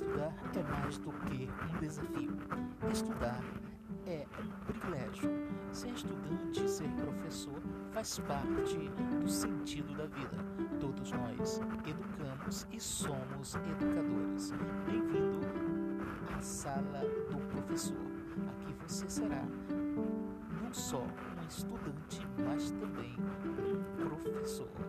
estudar é mais do que um desafio. Estudar é um privilégio. Ser estudante, ser professor, faz parte do sentido da vida. Todos nós educamos e somos educadores. Bem-vindo à sala do professor. Aqui você será não só um estudante, mas também um professor.